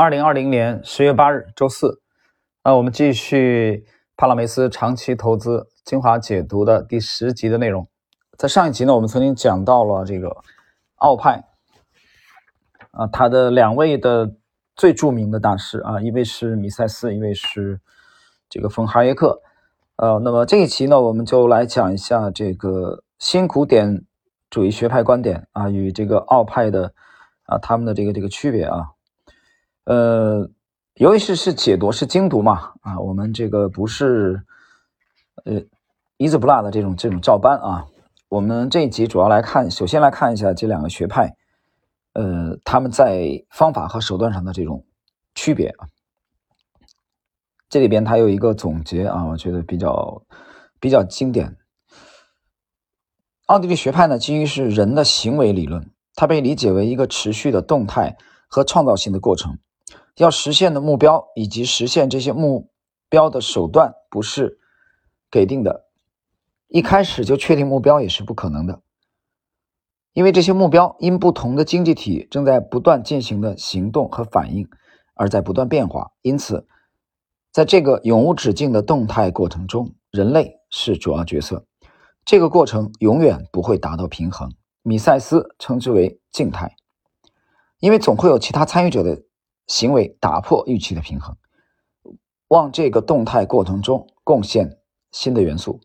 二零二零年十月八日，周四。那我们继续帕拉梅斯长期投资精华解读的第十集的内容。在上一集呢，我们曾经讲到了这个奥派啊，他的两位的最著名的大师啊，一位是米塞斯，一位是这个冯哈耶克。呃，那么这一期呢，我们就来讲一下这个新古典主义学派观点啊，与这个奥派的啊他们的这个这个区别啊。呃，由于是是解读是精读嘛，啊，我们这个不是呃一字不落的这种这种照搬啊。我们这一集主要来看，首先来看一下这两个学派，呃，他们在方法和手段上的这种区别啊。这里边它有一个总结啊，我觉得比较比较经典。奥地利学派呢，基于是人的行为理论，它被理解为一个持续的动态和创造性的过程。要实现的目标以及实现这些目标的手段不是给定的，一开始就确定目标也是不可能的，因为这些目标因不同的经济体正在不断进行的行动和反应而在不断变化。因此，在这个永无止境的动态过程中，人类是主要角色。这个过程永远不会达到平衡。米塞斯称之为静态，因为总会有其他参与者的。行为打破预期的平衡，往这个动态过程中贡献新的元素。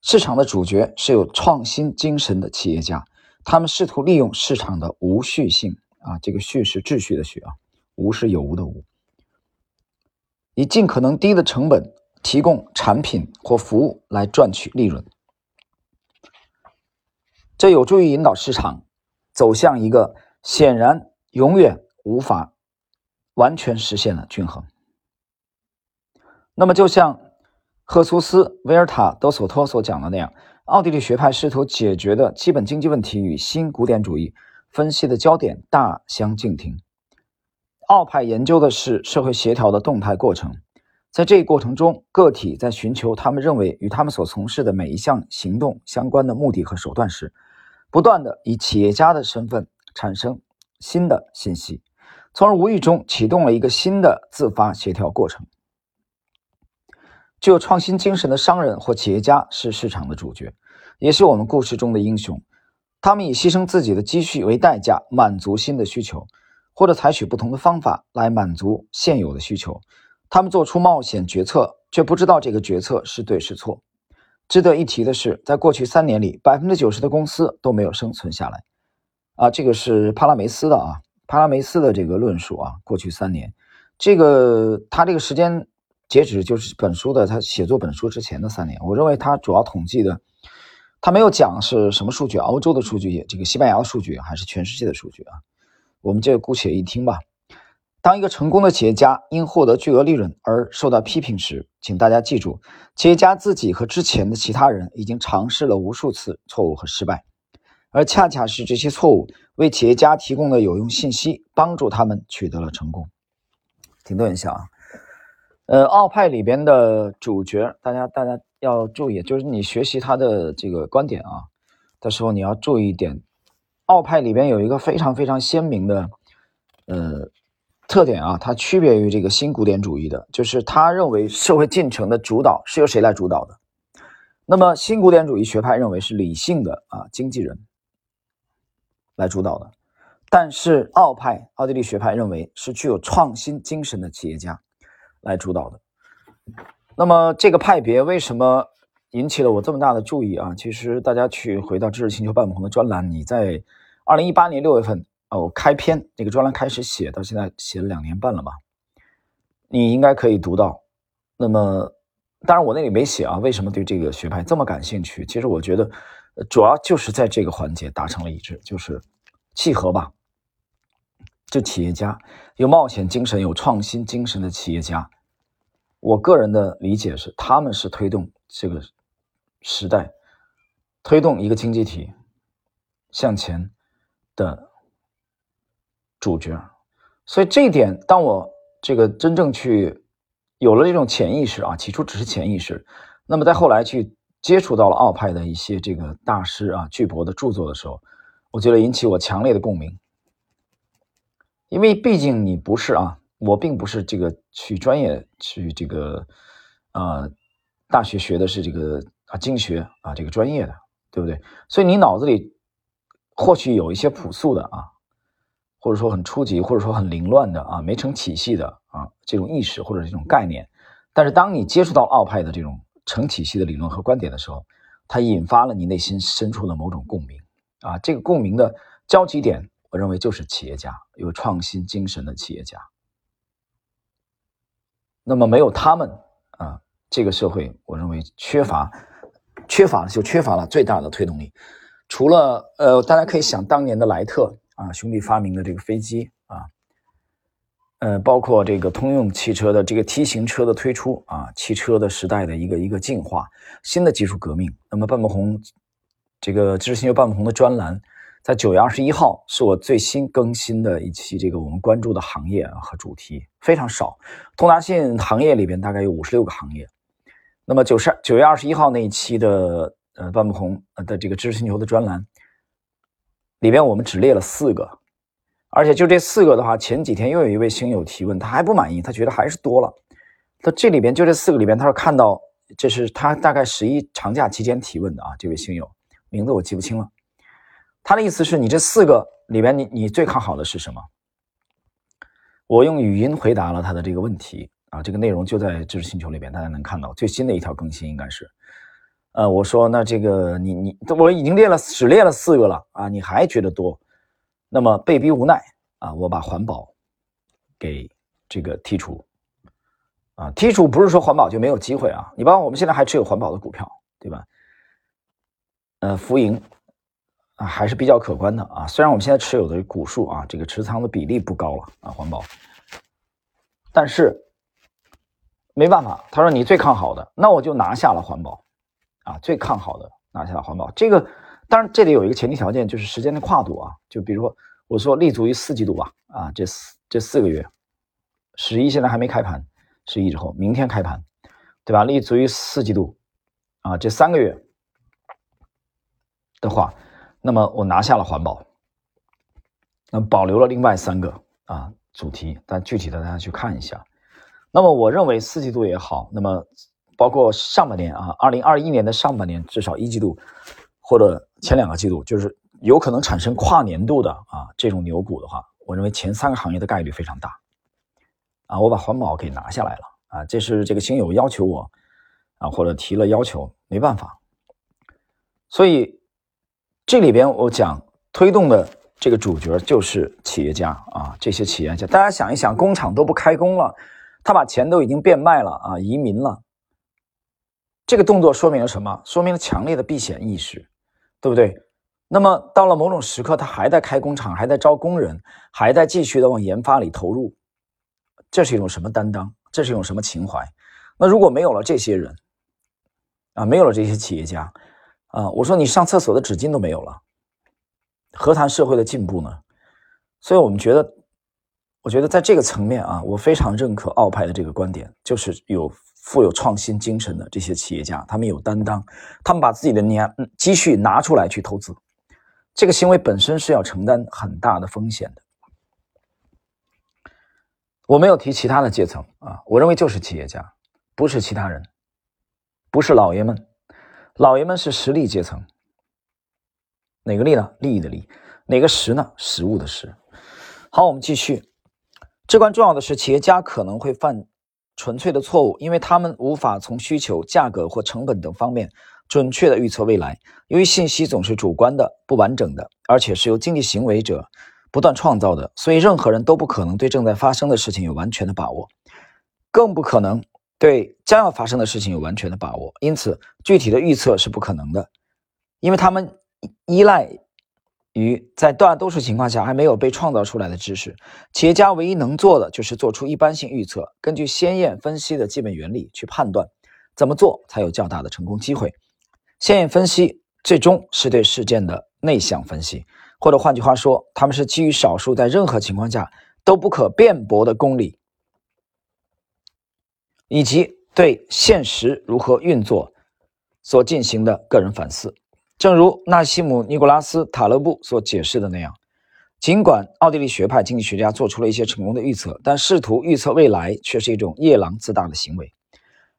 市场的主角是有创新精神的企业家，他们试图利用市场的无序性啊，这个序是秩序的序啊，无是有无的无，以尽可能低的成本提供产品或服务来赚取利润。这有助于引导市场走向一个显然永远无法。完全实现了均衡。那么，就像赫苏斯·维尔塔·德索托所讲的那样，奥地利学派试图解决的基本经济问题与新古典主义分析的焦点大相径庭。奥派研究的是社会协调的动态过程，在这一过程中，个体在寻求他们认为与他们所从事的每一项行动相关的目的和手段时，不断的以企业家的身份产生新的信息。从而无意中启动了一个新的自发协调过程。具有创新精神的商人或企业家是市场的主角，也是我们故事中的英雄。他们以牺牲自己的积蓄为代价，满足新的需求，或者采取不同的方法来满足现有的需求。他们做出冒险决策，却不知道这个决策是对是错。值得一提的是，在过去三年里，百分之九十的公司都没有生存下来。啊，这个是帕拉梅斯的啊。帕拉梅斯的这个论述啊，过去三年，这个他这个时间截止就是本书的他写作本书之前的三年。我认为他主要统计的，他没有讲是什么数据，欧洲的数据，这个西班牙的数据，还是全世界的数据啊？我们这姑且一听吧。当一个成功的企业家因获得巨额利润而受到批评时，请大家记住，企业家自己和之前的其他人已经尝试了无数次错误和失败。而恰恰是这些错误为企业家提供了有用信息，帮助他们取得了成功。停顿一下啊，呃，奥派里边的主角，大家大家要注意，就是你学习他的这个观点啊的时候，你要注意一点，奥派里边有一个非常非常鲜明的呃特点啊，它区别于这个新古典主义的，就是他认为社会进程的主导是由谁来主导的？那么新古典主义学派认为是理性的啊经纪人。来主导的，但是奥派奥地利学派认为是具有创新精神的企业家来主导的。那么这个派别为什么引起了我这么大的注意啊？其实大家去回到知识星球半亩的专栏，你在二零一八年六月份哦开篇那个专栏开始写到现在写了两年半了吧？你应该可以读到。那么当然我那里没写啊，为什么对这个学派这么感兴趣？其实我觉得。主要就是在这个环节达成了一致，就是契合吧。这企业家有冒险精神、有创新精神的企业家，我个人的理解是，他们是推动这个时代、推动一个经济体向前的主角。所以这一点，当我这个真正去有了这种潜意识啊，起初只是潜意识，那么在后来去。接触到了奥派的一些这个大师啊巨博的著作的时候，我觉得引起我强烈的共鸣，因为毕竟你不是啊我并不是这个去专业去这个，呃，大学学的是这个啊经学啊这个专业的，对不对？所以你脑子里或许有一些朴素的啊，或者说很初级，或者说很凌乱的啊，没成体系的啊这种意识或者这种概念。但是当你接触到奥派的这种成体系的理论和观点的时候，它引发了你内心深处的某种共鸣啊，这个共鸣的交集点。我认为就是企业家有创新精神的企业家。那么没有他们啊，这个社会我认为缺乏，缺乏就缺乏了最大的推动力。除了呃，大家可以想当年的莱特啊兄弟发明的这个飞机，呃，包括这个通用汽车的这个 T 型车的推出啊，汽车的时代的一个一个进化，新的技术革命。那么半不红这个知识星球半不红的专栏。在九月二十一号是我最新更新的一期，这个我们关注的行业和主题非常少。通达信行业里边大概有五十六个行业。那么九十九月二十一号那一期的呃半不红的这个知识星球的专栏里边，我们只列了四个，而且就这四个的话，前几天又有一位星友提问，他还不满意，他觉得还是多了。他这里边就这四个里边，他说看到这是他大概十一长假期间提问的啊，这位星友名字我记不清了。他的意思是你这四个里边，你你最看好的是什么？我用语音回答了他的这个问题啊，这个内容就在知识星球里边，大家能看到最新的一条更新应该是，呃，我说那这个你你我已经列了只列了四个了啊，你还觉得多？那么被逼无奈啊，我把环保给这个剔除啊，剔除不是说环保就没有机会啊，你包括我们现在还持有环保的股票，对吧？呃，浮盈。啊，还是比较可观的啊。虽然我们现在持有的股数啊，这个持仓的比例不高了啊，环保，但是没办法，他说你最看好的，那我就拿下了环保啊，最看好的拿下了环保。这个当然这里有一个前提条件，就是时间的跨度啊。就比如说我说立足于四季度吧，啊，这四这四个月，十一现在还没开盘，十一之后明天开盘，对吧？立足于四季度啊，这三个月的话。那么我拿下了环保，那保留了另外三个啊主题，但具体的大家去看一下。那么我认为四季度也好，那么包括上半年啊，二零二一年的上半年，至少一季度或者前两个季度，就是有可能产生跨年度的啊这种牛股的话，我认为前三个行业的概率非常大啊。我把环保给拿下来了啊，这是这个亲友要求我啊，或者提了要求，没办法，所以。这里边我讲推动的这个主角就是企业家啊，这些企业家，大家想一想，工厂都不开工了，他把钱都已经变卖了啊，移民了。这个动作说明了什么？说明了强烈的避险意识，对不对？那么到了某种时刻，他还在开工厂，还在招工人，还在继续的往研发里投入，这是一种什么担当？这是一种什么情怀？那如果没有了这些人啊，没有了这些企业家。啊，我说你上厕所的纸巾都没有了，何谈社会的进步呢？所以，我们觉得，我觉得在这个层面啊，我非常认可奥派的这个观点，就是有富有创新精神的这些企业家，他们有担当，他们把自己的年积蓄拿出来去投资，这个行为本身是要承担很大的风险的。我没有提其他的阶层啊，我认为就是企业家，不是其他人，不是老爷们。老爷们是实力阶层，哪个利呢？利益的利，哪个实呢？实物的实。好，我们继续。至关重要的是，企业家可能会犯纯粹的错误，因为他们无法从需求、价格或成本等方面准确的预测未来。由于信息总是主观的、不完整的，而且是由经济行为者不断创造的，所以任何人都不可能对正在发生的事情有完全的把握，更不可能。对将要发生的事情有完全的把握，因此具体的预测是不可能的，因为他们依赖于在大多数情况下还没有被创造出来的知识。企业家唯一能做的就是做出一般性预测，根据先验分析的基本原理去判断怎么做才有较大的成功机会。先验分析最终是对事件的内向分析，或者换句话说，他们是基于少数在任何情况下都不可辩驳的公理。以及对现实如何运作所进行的个人反思，正如纳西姆·尼古拉斯·塔勒布所解释的那样，尽管奥地利学派经济学家做出了一些成功的预测，但试图预测未来却是一种夜郎自大的行为。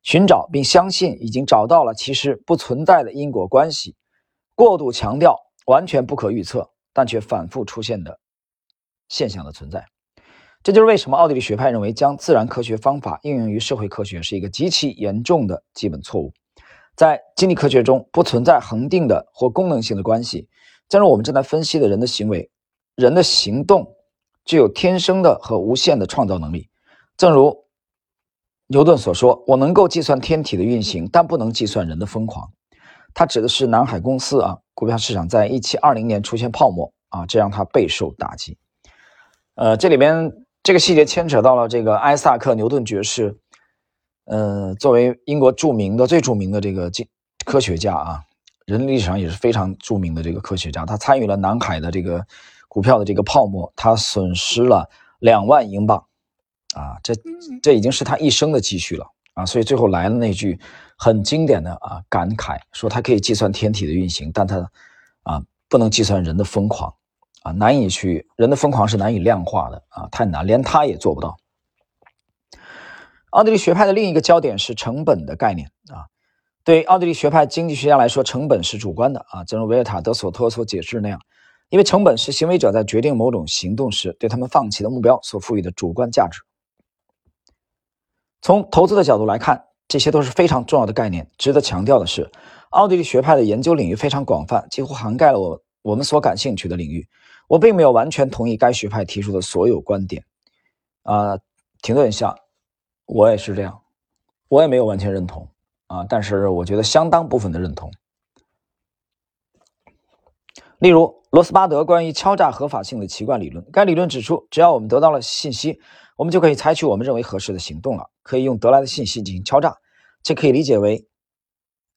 寻找并相信已经找到了其实不存在的因果关系，过度强调完全不可预测但却反复出现的现象的存在。这就是为什么奥地利学派认为将自然科学方法应用于社会科学是一个极其严重的基本错误。在经济科学中不存在恒定的或功能性的关系。正如我们正在分析的人的行为，人的行动具有天生的和无限的创造能力。正如牛顿所说：“我能够计算天体的运行，但不能计算人的疯狂。”他指的是南海公司啊，股票市场在一七二零年出现泡沫啊，这让他备受打击。呃，这里边这个细节牵扯到了这个艾萨克·牛顿爵士。呃，作为英国著名的、最著名的这个经科学家啊，人类历史上也是非常著名的这个科学家，他参与了南海的这个股票的这个泡沫，他损失了两万英镑，啊，这这已经是他一生的积蓄了啊，所以最后来了那句很经典的啊感慨，说他可以计算天体的运行，但他啊不能计算人的疯狂啊，难以去人的疯狂是难以量化的啊，太难，连他也做不到。奥地利学派的另一个焦点是成本的概念啊，对奥地利学派经济学家来说，成本是主观的啊，正如维尔塔·德索托所解释那样，因为成本是行为者在决定某种行动时对他们放弃的目标所赋予的主观价值。从投资的角度来看，这些都是非常重要的概念。值得强调的是，奥地利学派的研究领域非常广泛，几乎涵盖了我我们所感兴趣的领域。我并没有完全同意该学派提出的所有观点。啊，停顿一下。我也是这样，我也没有完全认同啊，但是我觉得相当部分的认同。例如，罗斯巴德关于敲诈合法性的奇怪理论，该理论指出，只要我们得到了信息，我们就可以采取我们认为合适的行动了，可以用得来的信息进行敲诈，这可以理解为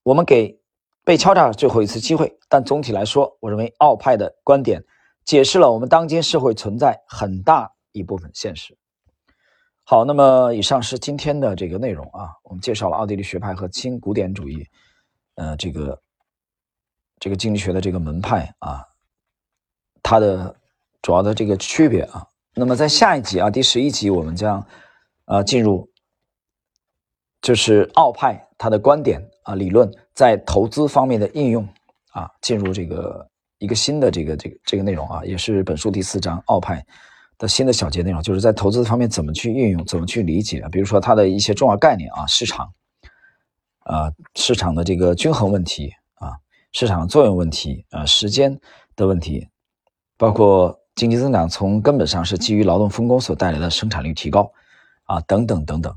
我们给被敲诈最后一次机会。但总体来说，我认为奥派的观点解释了我们当今社会存在很大一部分现实。好，那么以上是今天的这个内容啊，我们介绍了奥地利学派和新古典主义，呃，这个这个经济学的这个门派啊，它的主要的这个区别啊。那么在下一集啊，第十一集我们将啊进入就是奥派它的观点啊理论在投资方面的应用啊，进入这个一个新的这个这个这个内容啊，也是本书第四章奥派。的新的小节内容，就是在投资方面怎么去运用，怎么去理解，比如说它的一些重要概念啊，市场，啊，市场的这个均衡问题啊，市场作用问题啊，时间的问题，包括经济增长从根本上是基于劳动分工所带来的生产率提高啊，等等等等。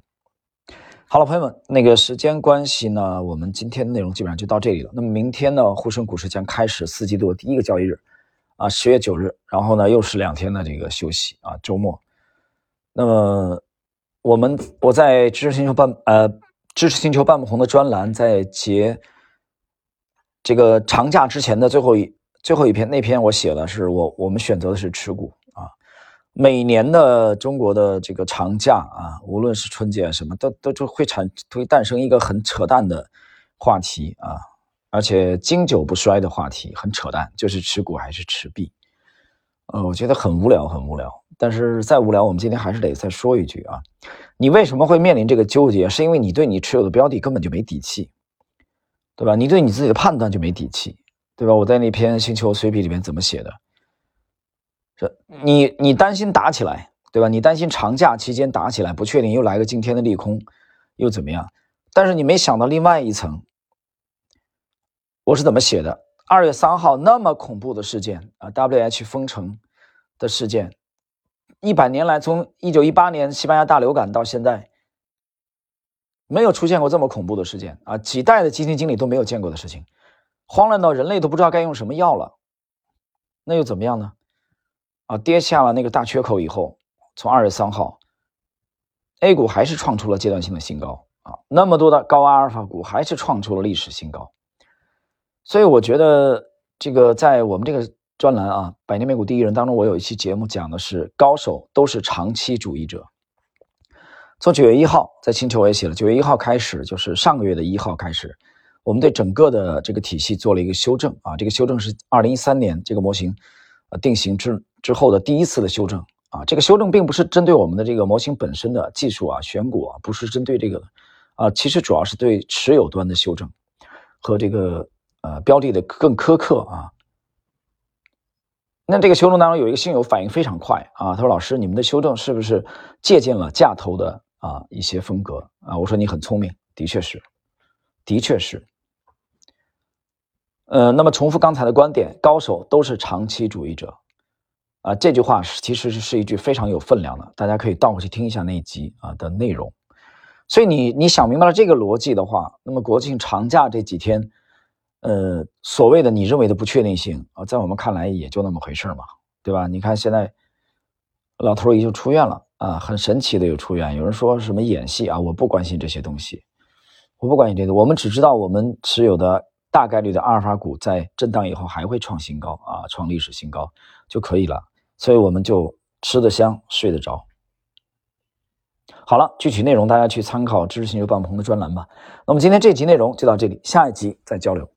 好了，朋友们，那个时间关系呢，我们今天的内容基本上就到这里了。那么明天呢，沪深股市将开始四季度的第一个交易日。啊，十月九日，然后呢，又是两天的这个休息啊，周末。那么，我们我在知识星球半呃知识星球半不红的专栏，在节这个长假之前的最后一最后一篇，那篇我写的是我我们选择的是持股啊。每年的中国的这个长假啊，无论是春节什么，都都就会产会诞生一个很扯淡的话题啊。而且经久不衰的话题很扯淡，就是持股还是持币，呃，我觉得很无聊，很无聊。但是再无聊，我们今天还是得再说一句啊，你为什么会面临这个纠结？是因为你对你持有的标的根本就没底气，对吧？你对你自己的判断就没底气，对吧？我在那篇《星球随笔》里面怎么写的？这你你担心打起来，对吧？你担心长假期间打起来，不确定又来个惊天的利空，又怎么样？但是你没想到另外一层。我是怎么写的？二月三号那么恐怖的事件啊，W H 封城的事件，一百年来从一九一八年西班牙大流感到现在，没有出现过这么恐怖的事件啊！几代的基金经理都没有见过的事情，慌乱到人类都不知道该用什么药了，那又怎么样呢？啊，跌下了那个大缺口以后，从二月三号，A 股还是创出了阶段性的新高啊，那么多的高阿尔法股还是创出了历史新高。所以我觉得这个在我们这个专栏啊，《百年美股第一人》当中，我有一期节目讲的是高手都是长期主义者。从九月一号，在星球我也写了，九月一号开始，就是上个月的一号开始，我们对整个的这个体系做了一个修正啊。这个修正是二零一三年这个模型呃定型之之后的第一次的修正啊，这个修正并不是针对我们的这个模型本身的技术啊、选股啊，不是针对这个啊，其实主要是对持有端的修正和这个呃标的的更苛刻啊。那这个修正当中有一个新友反应非常快啊，他说：“老师，你们的修正是不是借鉴了价投的啊一些风格啊？”我说：“你很聪明，的确是，的确是。”呃，那么重复刚才的观点，高手都是长期主义者啊，这句话是其实是是一句非常有分量的，大家可以倒回去听一下那一集啊的内容。所以你你想明白了这个逻辑的话，那么国庆长假这几天。呃，所谓的你认为的不确定性啊，在我们看来也就那么回事嘛，对吧？你看现在老头已经出院了啊，很神奇的有出院。有人说什么演戏啊，我不关心这些东西，我不关心这个，我们只知道我们持有的大概率的阿尔法股在震荡以后还会创新高啊，创历史新高就可以了。所以我们就吃得香，睡得着。好了，具体内容大家去参考知识星球半鹏的专栏吧。那么今天这集内容就到这里，下一集再交流。